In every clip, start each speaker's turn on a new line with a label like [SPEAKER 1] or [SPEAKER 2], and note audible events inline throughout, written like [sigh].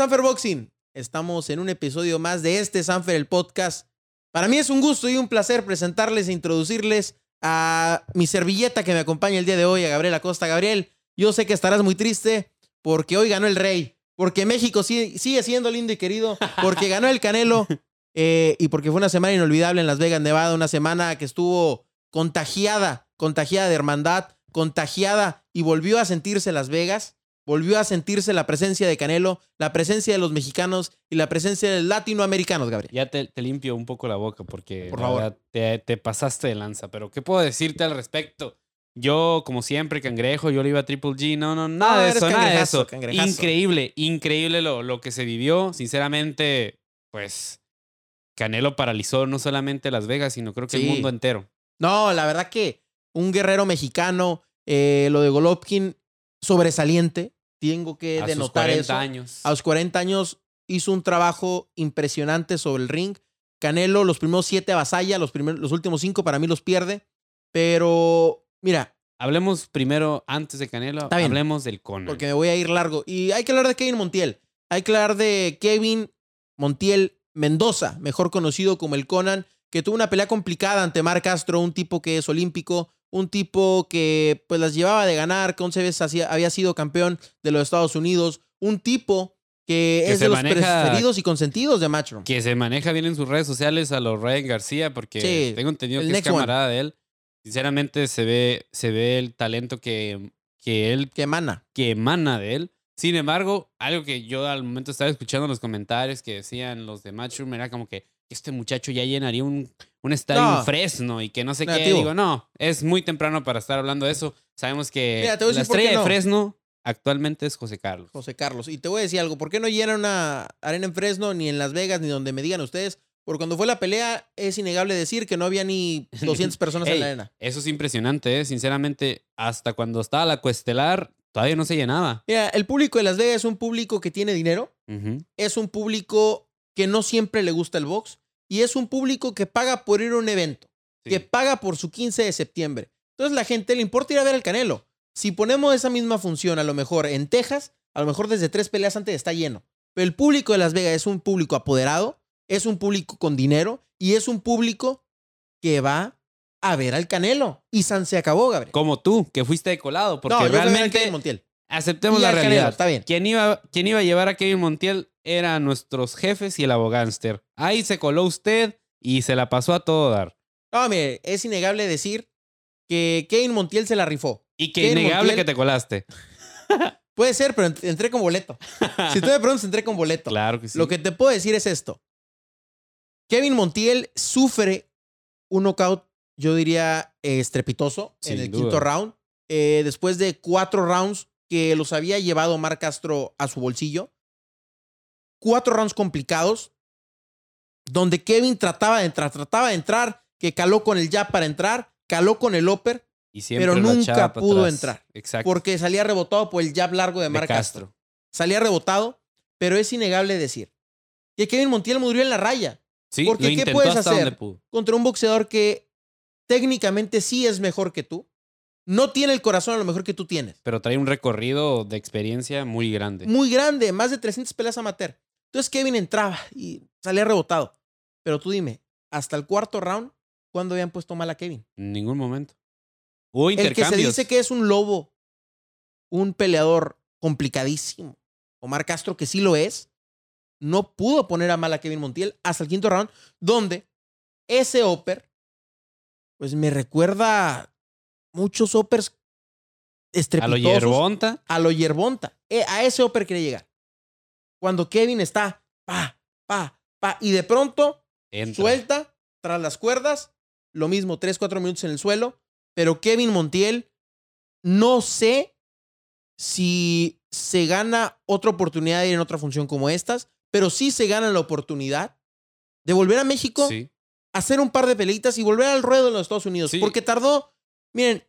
[SPEAKER 1] Sanfer Boxing. Estamos en un episodio más de este Sanfer el podcast. Para mí es un gusto y un placer presentarles e introducirles a mi servilleta que me acompaña el día de hoy, a Gabriel Acosta. Gabriel, yo sé que estarás muy triste porque hoy ganó el Rey, porque México sigue, siendo lindo y querido, porque ganó el Canelo [laughs] eh, y porque fue una semana inolvidable en Las Vegas, Nevada, una semana que estuvo contagiada, contagiada de hermandad, contagiada y volvió a sentirse Las Vegas volvió a sentirse la presencia de Canelo, la presencia de los mexicanos y la presencia de los latinoamericanos, Gabriel.
[SPEAKER 2] Ya te, limpio un poco la boca porque
[SPEAKER 1] Por favor.
[SPEAKER 2] te, pasaste de lanza, pero ¿qué puedo decirte al respecto? Yo, como siempre, cangrejo, yo le iba a Triple G. No, no, nada de eso, nada de eso. Increíble, increíble lo, lo que se vivió. Sinceramente, pues, Canelo paralizó no solamente Las Vegas, sino creo que el mundo entero.
[SPEAKER 1] No, la verdad que un guerrero mexicano, eh, lo de Golovkin, sobresaliente tengo que denotar eso.
[SPEAKER 2] años.
[SPEAKER 1] A los 40 años hizo un trabajo impresionante sobre el ring. Canelo, los primeros siete avasalla, los, primeros, los últimos cinco para mí los pierde. Pero, mira.
[SPEAKER 2] Hablemos primero, antes de Canelo, hablemos del Conan.
[SPEAKER 1] Porque me voy a ir largo. Y hay que hablar de Kevin Montiel. Hay que hablar de Kevin Montiel Mendoza, mejor conocido como el Conan, que tuvo una pelea complicada ante Marc Castro, un tipo que es olímpico, un tipo que pues las llevaba de ganar, que 11 veces había sido campeón de los Estados Unidos, un tipo que, es de los preferidos y consentidos de Matchroom.
[SPEAKER 2] Que se maneja bien en sus redes sociales a los Ryan García, porque tengo entendido que es camarada de él. Sinceramente se ve, se ve el talento que, que él...
[SPEAKER 1] Que emana.
[SPEAKER 2] Que emana de él. Sin embargo, algo que yo al momento estaba escuchando en los comentarios que decían los de Matchroom era como que este muchacho ya llenaría un, un estadio Fresno y que no sé qué. Digo, no, es muy temprano para estar hablando de eso. Sabemos que la estrella de Fresno actualmente es José Carlos.
[SPEAKER 1] José Carlos. Y te voy a decir algo, ¿por qué no llena una arena en Fresno, ni en Las Vegas, ni donde me digan ustedes? Porque cuando fue la pelea, es innegable decir que no había ni [laughs] 200 personas en la arena.
[SPEAKER 2] Eso es impresionante, ¿eh? sinceramente. Hasta cuando estaba la cuestelar, todavía no se llenaba.
[SPEAKER 1] Mira, el público de Las Vegas es un público que tiene dinero. Es un público que no siempre le gusta el box y es un público que paga por ir a un evento, que paga por su 15 de septiembre. Entonces la gente le importa ir a ver el Canelo. Si ponemos esa misma función a lo mejor en Texas, a lo mejor desde tres peleas antes está lleno. Pero el público de Las Vegas es un público apoderado, es un público con dinero y es un público que va a ver al Canelo. Y San se acabó, Gabriel.
[SPEAKER 2] Como tú, que fuiste de colado, porque realmente
[SPEAKER 1] Montiel.
[SPEAKER 2] aceptemos la realidad.
[SPEAKER 1] está bien.
[SPEAKER 2] ¿Quién iba, quién iba a llevar a Kevin Montiel eran nuestros jefes y el abogánster. Ahí se coló usted y se la pasó a todo dar.
[SPEAKER 1] No, mire, es innegable decir que Kevin Montiel se la rifó.
[SPEAKER 2] Y que innegable que te colaste. [laughs]
[SPEAKER 1] Puede ser, pero entré con boleto. Si tú me [laughs] preguntas, entré con boleto.
[SPEAKER 2] Claro que sí.
[SPEAKER 1] Lo que te puedo decir es esto. Kevin Montiel sufre un knockout, yo diría, estrepitoso en el quinto round. Eh, después de cuatro rounds que los había llevado Marc Castro a su bolsillo cuatro rounds complicados, donde Kevin trataba de entrar, trataba de entrar, que caló con el jab para entrar, caló con el upper, pero nunca pudo entrar.
[SPEAKER 2] Exacto.
[SPEAKER 1] Porque salía rebotado por el jab largo de Marc Castro. Salía rebotado, pero es innegable decir que Kevin Montiel murió en la raya.
[SPEAKER 2] Sí,
[SPEAKER 1] porque
[SPEAKER 2] ¿qué
[SPEAKER 1] puedes hacer contra un boxeador que técnicamente sí es mejor que tú? No tiene el corazón a lo mejor que tú tienes.
[SPEAKER 2] Pero trae un recorrido de experiencia muy grande.
[SPEAKER 1] Muy grande, más de 300 peleas amateur. Entonces Kevin entraba y salía rebotado. Pero tú dime, hasta el cuarto round, ¿cuándo habían puesto mal a Kevin?
[SPEAKER 2] En ningún momento. Hubo El
[SPEAKER 1] que se dice que es un lobo, un peleador complicadísimo, Omar Castro, que sí lo es, no pudo poner a mal a Kevin Montiel hasta el quinto round, donde ese upper, pues me recuerda muchos uppers estrepitosos.
[SPEAKER 2] A lo yerbonta.
[SPEAKER 1] A lo yerbonta. Eh, a ese upper quiere llegar cuando Kevin está pa, pa, pa, y de pronto suelta tras las cuerdas, lo mismo, tres, cuatro minutos en el suelo, pero Kevin Montiel, no sé si se gana otra oportunidad de ir en otra función como estas, pero sí se gana la oportunidad de volver a México, hacer un par de pelitas y volver al ruedo en los Estados Unidos, porque tardó, miren,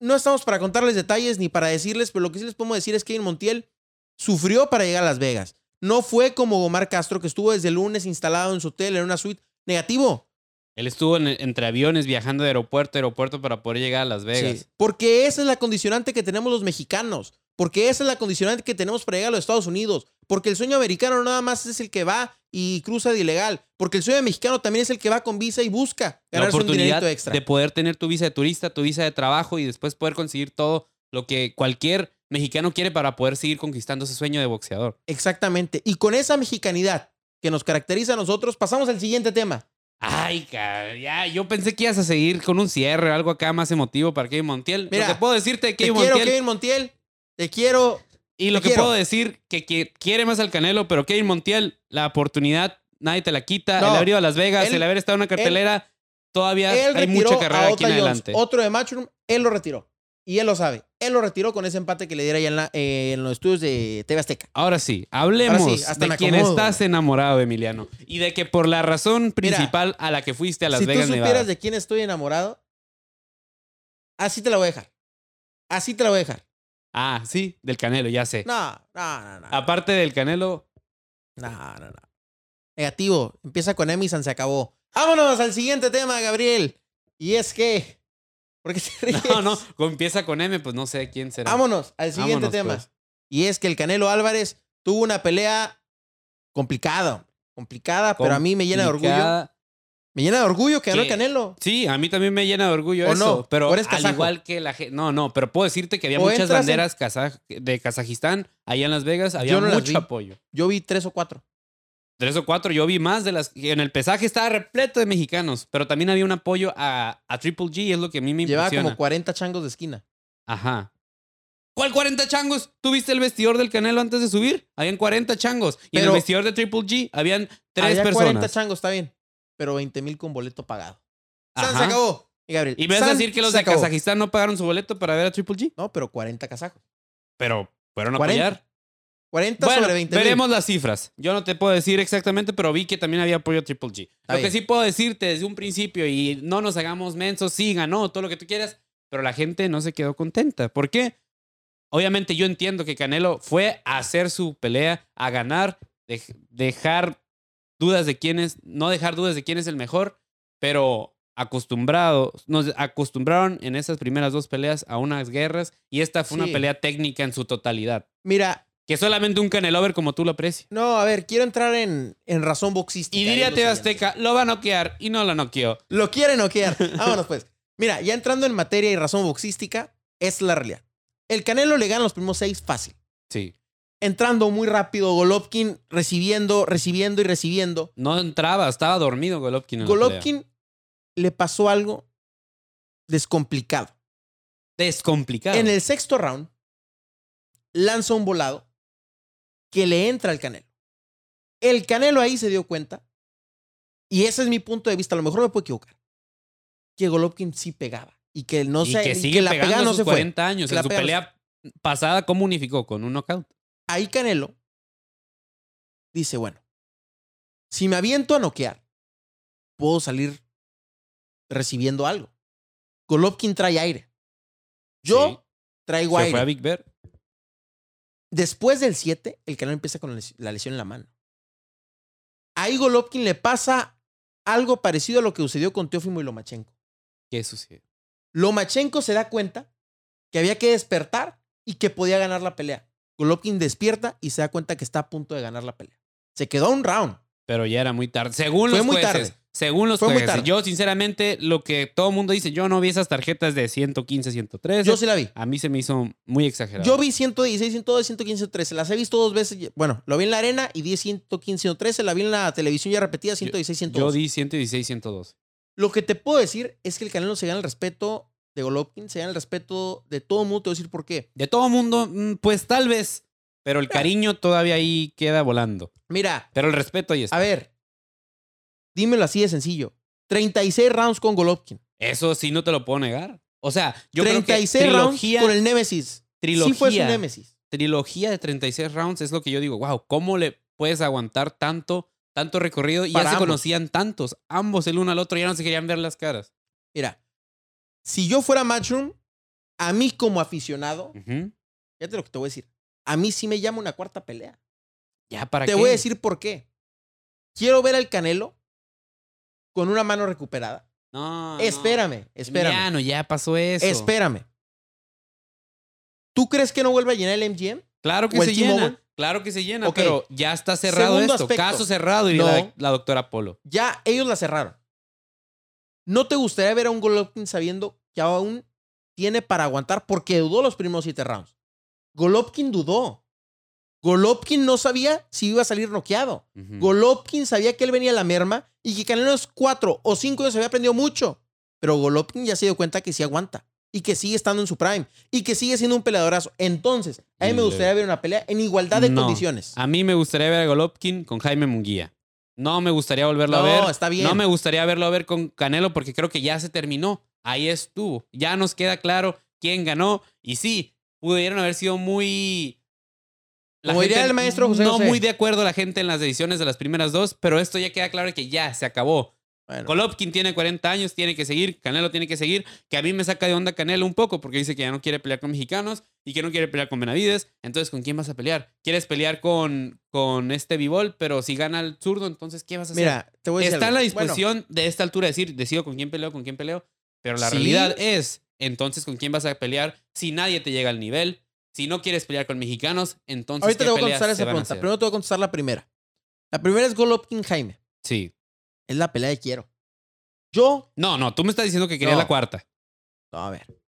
[SPEAKER 1] no estamos para contarles detalles ni para decirles, pero lo que sí les podemos decir es que Kevin Montiel sufrió para llegar a Las Vegas. No fue como Omar Castro, que estuvo desde el lunes instalado en su hotel, en una suite. Negativo.
[SPEAKER 2] Él estuvo entre aviones viajando de aeropuerto a aeropuerto para poder llegar a Las Vegas.
[SPEAKER 1] porque esa es la condicionante que tenemos los mexicanos. Porque esa es la condicionante que tenemos para llegar a los Estados Unidos. porque el sueño americano nada más es el que va y cruza de ilegal, porque el sueño mexicano también es el que va con visa y busca
[SPEAKER 2] ganarse la oportunidad un extra. de poder tener tu visa de turista, tu visa de trabajo y después poder conseguir todo lo que cualquier mexicano quiere para poder seguir conquistando ese sueño de boxeador.
[SPEAKER 1] Exactamente. Y con esa mexicanidad que nos caracteriza a nosotros, pasamos al siguiente tema.
[SPEAKER 2] Ay, ya, yo pensé que ibas a seguir con un cierre, algo acá más emotivo para Kevin Montiel. Mira, lo que puedo decirte, Kevin
[SPEAKER 1] te quiero, Kevin Montiel. Te quiero.
[SPEAKER 2] Y lo que puedo decir, que, que, quiere más al Canelo, pero Kevin Montiel, la oportunidad, nadie te la quita. el haber ido a Las Vegas, el haber estado en una cartelera, todavía hay mucha carrera aquí en adelante.
[SPEAKER 1] Otro de Matchroom, él lo retiró. Y él lo sabe. Él lo retiró con ese empate que le diera ya en, los estudios de TV Azteca.
[SPEAKER 2] Ahora sí, hablemos de quién estás enamorado, Emiliano. Y de que por la razón principal a la que fuiste a Las Vegas,
[SPEAKER 1] Si tú supieras de quién estoy enamorado, así te la voy a dejar. Así te la voy a dejar.
[SPEAKER 2] Ah, sí, del Canelo, ya sé.
[SPEAKER 1] No, no, no, no.
[SPEAKER 2] Aparte del Canelo.
[SPEAKER 1] No, no, no. Negativo. Empieza con Emisan, se acabó. Vámonos al siguiente tema, Gabriel. Y es que ¿Por qué se ríes? [laughs]
[SPEAKER 2] No, no, empieza con M, pues no sé quién será.
[SPEAKER 1] Vámonos al siguiente tema. Pues. Y es que el Canelo Álvarez tuvo una pelea complicada. Complicada, pero a mí me llena de orgullo. Me llena de orgullo que ganó el Canelo.
[SPEAKER 2] Sí, a mí también me llena de orgullo eso. No, pero al igual que la gente. No, no, pero puedo decirte que había muchas banderas de Kazajistán allá en Las Vegas. Había mucho apoyo.
[SPEAKER 1] Yo vi tres o cuatro.
[SPEAKER 2] Tres o cuatro, yo vi más de las. En el pesaje estaba repleto de mexicanos, pero también había un apoyo a, a Triple G, es lo que a mí me impresiona.
[SPEAKER 1] Llevaba como 40 changos de esquina.
[SPEAKER 2] Ajá. ¿Cuál 40 changos? ¿Tú viste el vestidor del Canelo antes de subir? Habían 40 changos. Y en el vestidor de Triple G habían tres había personas. 40
[SPEAKER 1] changos, está bien. Pero 20 mil con boleto pagado. San se acabó. Y Gabriel.
[SPEAKER 2] ¿Y me vas a decir que los de Kazajistán no pagaron su boleto para ver a Triple G?
[SPEAKER 1] No, pero 40 kazajos.
[SPEAKER 2] Pero fueron a apoyar.
[SPEAKER 1] 40 sobre 20
[SPEAKER 2] Veremos las cifras. Yo no te puedo decir exactamente, pero vi que también había apoyo a Triple G. lo que sí puedo decirte desde un principio, y no nos hagamos mensos, sí, ganó, todo lo que tú quieras, pero la gente no se quedó contenta. ¿Por qué? Obviamente yo entiendo que Canelo fue a hacer su pelea, a ganar, dejar dudas de quién es, no dejar dudas de quién es el mejor, pero acostumbrado, nos acostumbraron en esas primeras dos peleas a unas guerras y esta fue una pelea técnica en su totalidad.
[SPEAKER 1] Mira,
[SPEAKER 2] que solamente un canelover como tú lo aprecias.
[SPEAKER 1] No, a ver, quiero entrar en, en razón boxística.
[SPEAKER 2] Y diría Teo Azteca, lo va a noquear y no lo noqueó.
[SPEAKER 1] Lo quiere noquear. [laughs] Vámonos pues. Mira, ya entrando en materia y razón boxística, es la realidad. El Canelo le gana los primeros seis fácil.
[SPEAKER 2] Sí.
[SPEAKER 1] Entrando muy rápido, Golovkin recibiendo, recibiendo y recibiendo.
[SPEAKER 2] No entraba, estaba dormido Golovkin.
[SPEAKER 1] Golovkin le pasó algo descomplicado.
[SPEAKER 2] Descomplicado.
[SPEAKER 1] En el sexto round, lanza un volado que le entra al Canelo. El Canelo ahí se dio cuenta, y ese es mi punto de vista, a lo mejor me puedo equivocar, que Golovkin sí pegaba y que no
[SPEAKER 2] y que sigue la pegando no se 40 años. En su pelea pasada, ¿cómo unificó? Con un knockout.
[SPEAKER 1] Ahí Canelo dice, bueno, si me aviento a noquear, puedo salir recibiendo algo. Golovkin trae aire. Yo traigo aire.
[SPEAKER 2] Fue a Big Bear.
[SPEAKER 1] Después del 7, el canal empieza con la lesión en la mano. A Igor Lopkin le pasa algo parecido a lo que sucedió con Teófimo y Lomachenko.
[SPEAKER 2] ¿Qué sucede?
[SPEAKER 1] Lomachenko se da cuenta que había que despertar y que podía ganar la pelea. Golovkin despierta y se da cuenta que está a punto de ganar la pelea. Se quedó un round.
[SPEAKER 2] Pero ya era muy tarde. Según los muy Tarde. Según los jueces. Yo, sinceramente, lo que todo el mundo dice, yo no vi esas tarjetas de 115, 113.
[SPEAKER 1] Yo sí la vi.
[SPEAKER 2] A mí se me hizo muy exagerado.
[SPEAKER 1] Yo vi 116, 112, 115, 113. Las he visto dos veces. Bueno, lo vi en la arena y vi 115, 113. La vi en la televisión ya repetida, 116, 112.
[SPEAKER 2] Yo, di 116, 112.
[SPEAKER 1] Lo que te puedo decir es que el Canelo se gana el respeto de Golovkin, se gana el respeto de todo el mundo. Te voy a decir por qué.
[SPEAKER 2] De todo el mundo, mm, pues tal vez. Pero el cariño todavía ahí queda volando.
[SPEAKER 1] Mira.
[SPEAKER 2] Pero el respeto ahí está.
[SPEAKER 1] A ver, Dímelo así de sencillo. 36 rounds con Golovkin.
[SPEAKER 2] Eso sí no te lo puedo negar. O sea, yo 36
[SPEAKER 1] creo que trilogía, rounds con el Nemesis.
[SPEAKER 2] Trilogía, sí fue su Nemesis. Trilogía de 36 rounds es lo que yo digo, wow, ¿cómo le puedes aguantar tanto, tanto recorrido? Y ya se conocían tantos, ambos el uno al otro, ya no se querían ver las caras.
[SPEAKER 1] Mira, si yo fuera Matchroom, a mí como aficionado, fíjate lo que te voy a decir, a mí sí me llama una cuarta pelea.
[SPEAKER 2] Ya, ¿para
[SPEAKER 1] te voy a decir por qué. Quiero ver al Canelo con una mano recuperada.
[SPEAKER 2] No.
[SPEAKER 1] Espérame, espérame.
[SPEAKER 2] Ya no, ya pasó eso.
[SPEAKER 1] Espérame. ¿Tú crees que no vuelve a llenar el MGM?
[SPEAKER 2] Claro que se llena. Claro que se llena, pero ya está cerrado esto. Caso cerrado, y la, doctora Polo.
[SPEAKER 1] Ya ellos la cerraron. ¿No te gustaría ver a un Golovkin sabiendo que aún tiene para aguantar? Porque dudó los primeros siete rounds. Golovkin dudó. Golovkin no sabía si iba a salir noqueado. Golovkin sabía que él venía a la merma y que Canelo es cuatro o cinco años había aprendido mucho. Pero Golovkin ya se dio cuenta que sí aguanta y que sigue estando en su prime y que sigue siendo un peleadorazo. Entonces, a mí me gustaría ver una pelea en igualdad de condiciones.
[SPEAKER 2] A mí me gustaría ver a Golovkin con Jaime Munguía. No me gustaría volverlo a ver.
[SPEAKER 1] No, está bien.
[SPEAKER 2] No me gustaría verlo a ver con Canelo porque creo que ya se terminó. Ahí estuvo. Ya nos queda claro quién ganó. Y sí, pudieron haber sido muy
[SPEAKER 1] como diría el maestro José
[SPEAKER 2] No muy de acuerdo la gente en las decisiones de las primeras dos, pero esto ya queda claro que ya se acabó. Golovkin tiene 40 años, tiene que seguir, Canelo tiene que seguir, que a mí me saca de onda Canelo un poco porque dice que ya no quiere pelear con mexicanos y que no quiere pelear con Benavides. Entonces, ¿con quién vas a pelear? ¿Quieres pelear con, con este Bivol, pero si gana el zurdo, entonces ¿qué vas a hacer?
[SPEAKER 1] Mira, te voy a decir
[SPEAKER 2] Está en la disposición de esta altura decir, decido con quién peleo, con quién peleo, pero la realidad es, entonces, ¿con quién vas a pelear si nadie te llega al nivel? Si no quieres pelear con mexicanos, entonces.
[SPEAKER 1] Ahorita te voy a contestar esa pregunta. Primero te voy a contestar la primera. La primera es Golovkin Jaime.
[SPEAKER 2] Sí.
[SPEAKER 1] Es la pelea de quiero. Yo.
[SPEAKER 2] No, no, tú me estás diciendo que querías la cuarta.
[SPEAKER 1] No, a ver.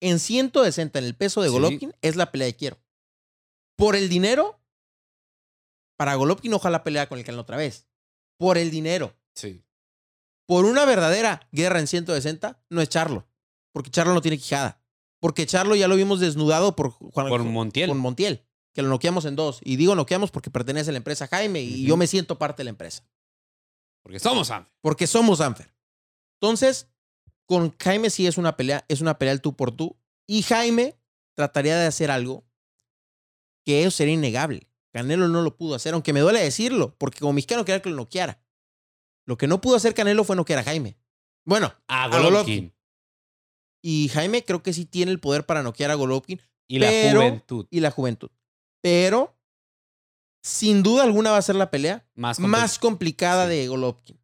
[SPEAKER 1] En 160 en el peso de Golovkin es la pelea de quiero. Por el dinero, para Golovkin ojalá pelea con el canal otra vez. Por el dinero.
[SPEAKER 2] Sí.
[SPEAKER 1] Por una verdadera guerra en 160, no es Charlo. Porque Charlo no tiene quijada. Porque Charlo ya lo vimos desnudado por
[SPEAKER 2] Juan por Montiel.
[SPEAKER 1] Con Montiel, que lo noqueamos en dos. Y digo noqueamos porque pertenece a la empresa Jaime y yo me siento parte de la empresa.
[SPEAKER 2] Porque somos Anfer.
[SPEAKER 1] Porque somos Anfer. Entonces, con Jaime sí es una pelea, es una pelea el tú por tú. Y Jaime trataría de hacer algo que eso sería innegable. Canelo no lo pudo hacer, aunque me duele decirlo, porque como mexicano quería que lo noqueara. Lo que no pudo hacer Canelo fue noquear a Jaime. Bueno,
[SPEAKER 2] a Golovkin.
[SPEAKER 1] Y Jaime creo que sí tiene el poder para noquear a Golovkin.
[SPEAKER 2] Y la juventud.
[SPEAKER 1] Y la juventud. Pero, sin duda alguna va a ser la pelea más, complicada de Golovkin.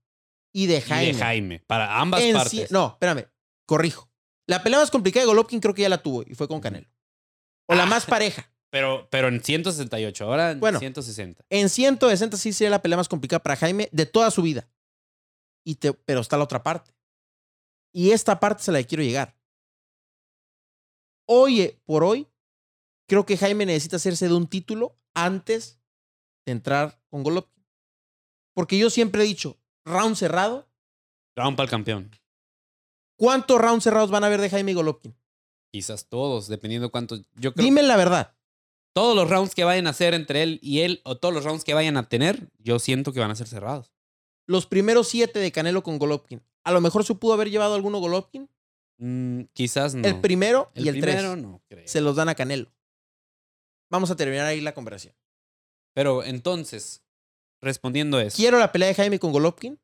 [SPEAKER 1] Y de Jaime.
[SPEAKER 2] de Jaime, para ambas partes.
[SPEAKER 1] no, espérame, corrijo. La pelea más complicada de Golovkin creo que ya la tuvo y fue con Canelo. O la más [laughs] pareja.
[SPEAKER 2] Pero, pero en 168, ahora en bueno, 160.
[SPEAKER 1] En 160 sí sería la pelea más complicada para Jaime de toda su vida. Y te, pero está la otra parte. Y esta parte se la quiero llegar. Hoy por hoy, creo que Jaime necesita hacerse de un título antes de entrar con Golovkin. Porque yo siempre he dicho, round cerrado.
[SPEAKER 2] Round para el campeón.
[SPEAKER 1] ¿Cuántos rounds cerrados van a haber de Jaime y Golovkin?
[SPEAKER 2] Quizás todos, dependiendo cuántos. Yo
[SPEAKER 1] Dime la verdad.
[SPEAKER 2] Todos los rounds que vayan a hacer entre él y él, o todos los rounds que vayan a tener, yo siento que van a ser cerrados.
[SPEAKER 1] Los primeros siete de Canelo con Golovkin. A lo mejor se pudo haber llevado alguno Golovkin.
[SPEAKER 2] Mm, quizás no.
[SPEAKER 1] El primero y el, tres no se los dan a Canelo. Vamos a terminar ahí la conversación.
[SPEAKER 2] Pero entonces, respondiendo eso.
[SPEAKER 1] Quiero la pelea de Jaime con Golovkin.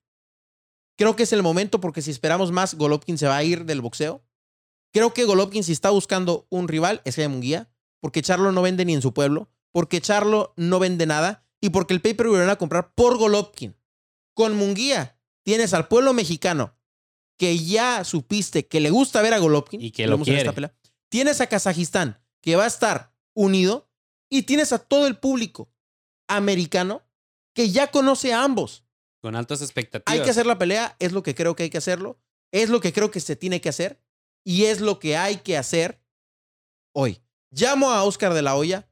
[SPEAKER 1] Creo que es el momento porque si esperamos más, Golovkin se va a ir del boxeo. Creo que Golovkin, si está buscando un rival, es Jaime Munguía. Porque Charlo no vende ni en su pueblo. Porque Charlo no vende nada. Y porque el paper lo van a comprar por Golovkin. Con Munguía tienes al pueblo mexicano que ya supiste que le gusta ver a Golovkin
[SPEAKER 2] y que lo quiere.
[SPEAKER 1] Tienes a Kazajistán que va a estar unido y tienes a todo el público americano que ya conoce a ambos.
[SPEAKER 2] Con altas expectativas.
[SPEAKER 1] Hay que hacer la pelea, es lo que creo que hay que hacerlo, es lo que creo que se tiene que hacer y es lo que hay que hacer hoy. Llamo a Oscar de la Hoya.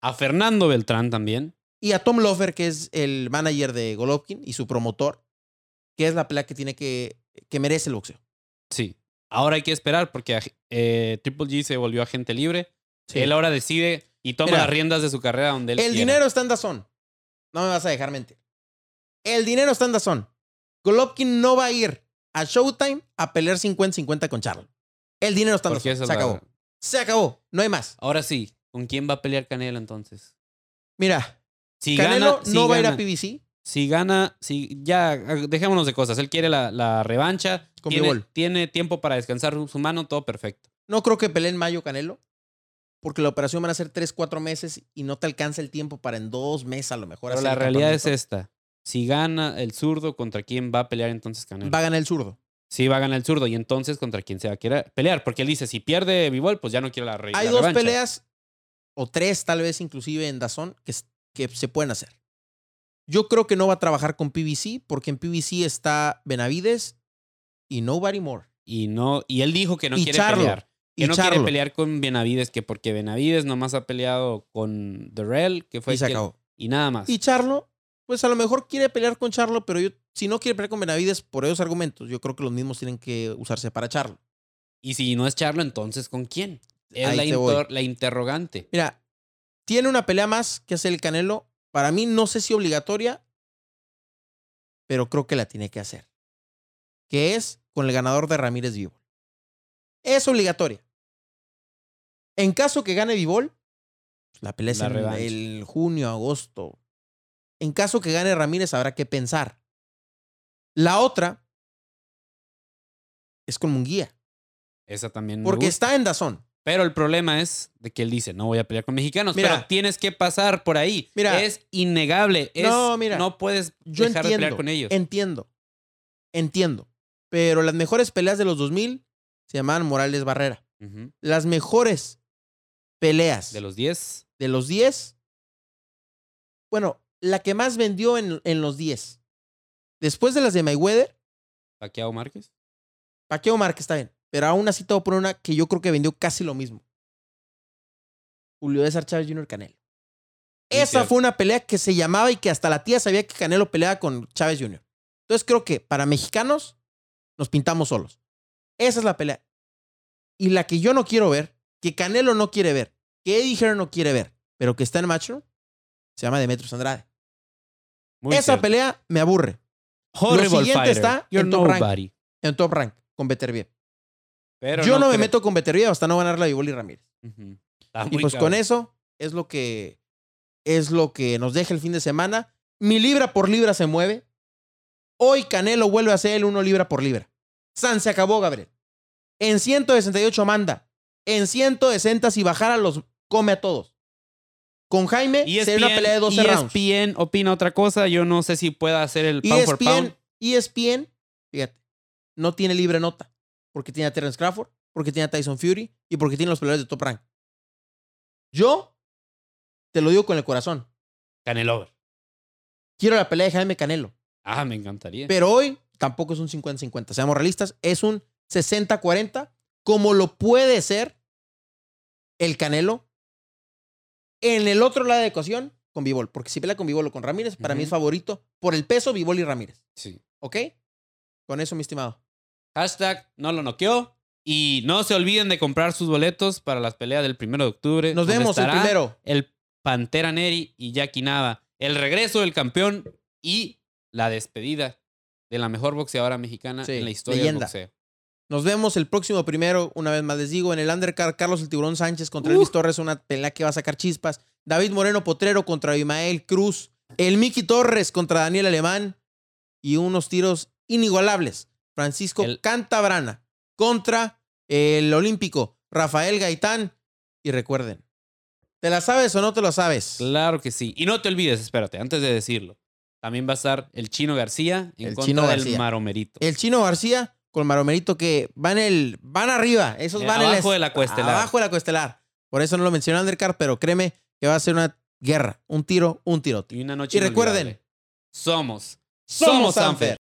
[SPEAKER 2] A Fernando Beltrán también.
[SPEAKER 1] Y a Tom Lofer, que es el manager de Golovkin y su promotor, que es la pelea que tiene que que merece el boxeo.
[SPEAKER 2] Sí. Ahora hay que esperar porque eh, Triple G se volvió agente libre. Él ahora decide y toma las riendas de su carrera donde él
[SPEAKER 1] El dinero está en Dazón. No me vas a dejar mentir. El dinero está en Dazón. Golovkin no va a ir a Showtime a pelear 50-50 con Charles. El dinero está en Dazón. Se acabó. Se acabó. No hay más.
[SPEAKER 2] Ahora sí. ¿Con quién va a pelear Canelo entonces?
[SPEAKER 1] Mira. Si Canelo no va a ir a PBC
[SPEAKER 2] si gana, si ya dejémonos de cosas, él quiere la, revancha, tiene, tiene, tiempo para descansar su mano, todo perfecto.
[SPEAKER 1] No creo que pelee en mayo Canelo, porque la operación van a ser 3, 4 meses y no te alcanza el tiempo para en dos meses a lo mejor.
[SPEAKER 2] Pero la realidad es esta, si gana el zurdo, ¿contra quién va a pelear entonces Canelo?
[SPEAKER 1] Va a ganar el zurdo.
[SPEAKER 2] Sí, va a ganar el zurdo y entonces contra quién se va a querer pelear, porque él dice, si pierde Bivol, pues ya no quiere la, revancha.
[SPEAKER 1] Hay dos peleas o tres tal vez inclusive en Dazón que, que se pueden hacer. Yo creo que no va a trabajar con PBC porque en PBC está Benavides y Nobody More.
[SPEAKER 2] Y no y él dijo que no quiere pelear. Que no quiere pelear con Benavides, que porque Benavides nomás ha peleado con The Real, que fue
[SPEAKER 1] y se acabó.
[SPEAKER 2] Y nada más.
[SPEAKER 1] Y Charlo, pues a lo mejor quiere pelear con Charlo, pero yo, si no quiere pelear con Benavides por esos argumentos, yo creo que los mismos tienen que usarse para Charlo.
[SPEAKER 2] Y si no es Charlo, entonces ¿con quién? Es la, la, interrogante.
[SPEAKER 1] Mira, tiene una pelea más que hacer el Canelo. Para mí, no sé si obligatoria, pero creo que la tiene que hacer. Que es con el ganador de Ramírez Vivo. Es obligatoria. En caso que gane Vivol, la pelea es en el junio, agosto. En caso que gane Ramírez, habrá que pensar. La otra es con Munguía.
[SPEAKER 2] Esa también.
[SPEAKER 1] Porque está en Dazón.
[SPEAKER 2] Pero el problema es de que él dice, no voy a pelear con mexicanos, pero tienes que pasar por ahí. Mira, es innegable. no, mira, no puedes yo dejar de pelear con ellos.
[SPEAKER 1] Entiendo, entiendo. Pero las mejores peleas de los 2000 se llamaban Morales Barrera. Las mejores peleas.
[SPEAKER 2] ¿De los 10?
[SPEAKER 1] De los 10. Bueno, la que más vendió en, en los 10. Después de las de Mayweather.
[SPEAKER 2] ¿Paquiao Márquez?
[SPEAKER 1] Paquiao Márquez está bien. Pero aún así te voy a poner una que yo creo que vendió casi lo mismo. Julio César Chávez Jr. Canelo. Esa fue una pelea que se llamaba y que hasta la tía sabía que Canelo peleaba con Chávez Jr. Entonces creo que para mexicanos nos pintamos solos. Esa es la pelea. Y la que yo no quiero ver, que Canelo no quiere ver, que Eddie Hearn no quiere ver, pero que está en Matchroom, se llama Demetrius Andrade. Esa pelea me aburre. Lo siguiente está en top, rank, en top rank con Beterbiev. Yo no, me meto con Beterbiev hasta no ganar la Vivoli Ramírez. Y pues con eso es lo que es lo que nos deja el fin de semana. Mi libra por libra se mueve. Hoy Canelo vuelve a ser el uno libra por libra. San se acabó, Gabriel. En 168 manda. En 160 si bajara los come a todos. Con Jaime y sería una pelea de 12 rounds.
[SPEAKER 2] ESPN opina otra cosa. Yo no sé si pueda hacer el pound ESPN, pound.
[SPEAKER 1] ESPN, fíjate, no tiene libre nota. Porque tiene a Terence Crawford, porque tiene a Tyson Fury y porque tiene los peleadores de top rank. Yo te lo digo con el corazón.
[SPEAKER 2] Canelo.
[SPEAKER 1] Quiero la pelea de Jaime Canelo.
[SPEAKER 2] Ah, me encantaría.
[SPEAKER 1] Pero hoy tampoco es un 50-50. Seamos realistas, es un 60-40, como lo puede ser el Canelo en el otro lado de la ecuación con Vivol. Porque si pelea con Vivol o con Ramírez, para mí es favorito por el peso Vivol y Ramírez.
[SPEAKER 2] Sí.
[SPEAKER 1] ¿Ok? Con eso, mi estimado.
[SPEAKER 2] Hashtag no lo noqueó. Y no se olviden de comprar sus boletos para las peleas del primero de octubre.
[SPEAKER 1] Nos vemos el primero.
[SPEAKER 2] El Pantera Neri y Jackie Nava. El regreso del campeón y la despedida de la mejor boxeadora mexicana en la historia del boxeo.
[SPEAKER 1] Nos vemos el próximo primero, una vez más les digo, en el undercard, Carlos el Tiburón Sánchez contra Luis Torres, una pelea que va a sacar chispas. David Moreno Potrero contra Imael Cruz. El Miki Torres contra Daniel Alemán. Y unos tiros inigualables. Francisco Cantabrana contra el olímpico Rafael Gaitán. Y recuerden, ¿te la sabes o no te lo sabes?
[SPEAKER 2] Claro que sí. Y no te olvides, espérate, antes de decirlo. También va a estar el Chino García en contra del Maromerito.
[SPEAKER 1] El Chino García con Maromerito que van el van arriba, esos eh, van
[SPEAKER 2] abajo de la cuestelar.
[SPEAKER 1] Abajo de la cuestelar. Por eso no lo mencioné Undercar, pero créeme que va a ser una guerra, un tiro, un tirote.
[SPEAKER 2] Y una noche
[SPEAKER 1] Y recuerden,
[SPEAKER 2] somos somos Sanfer.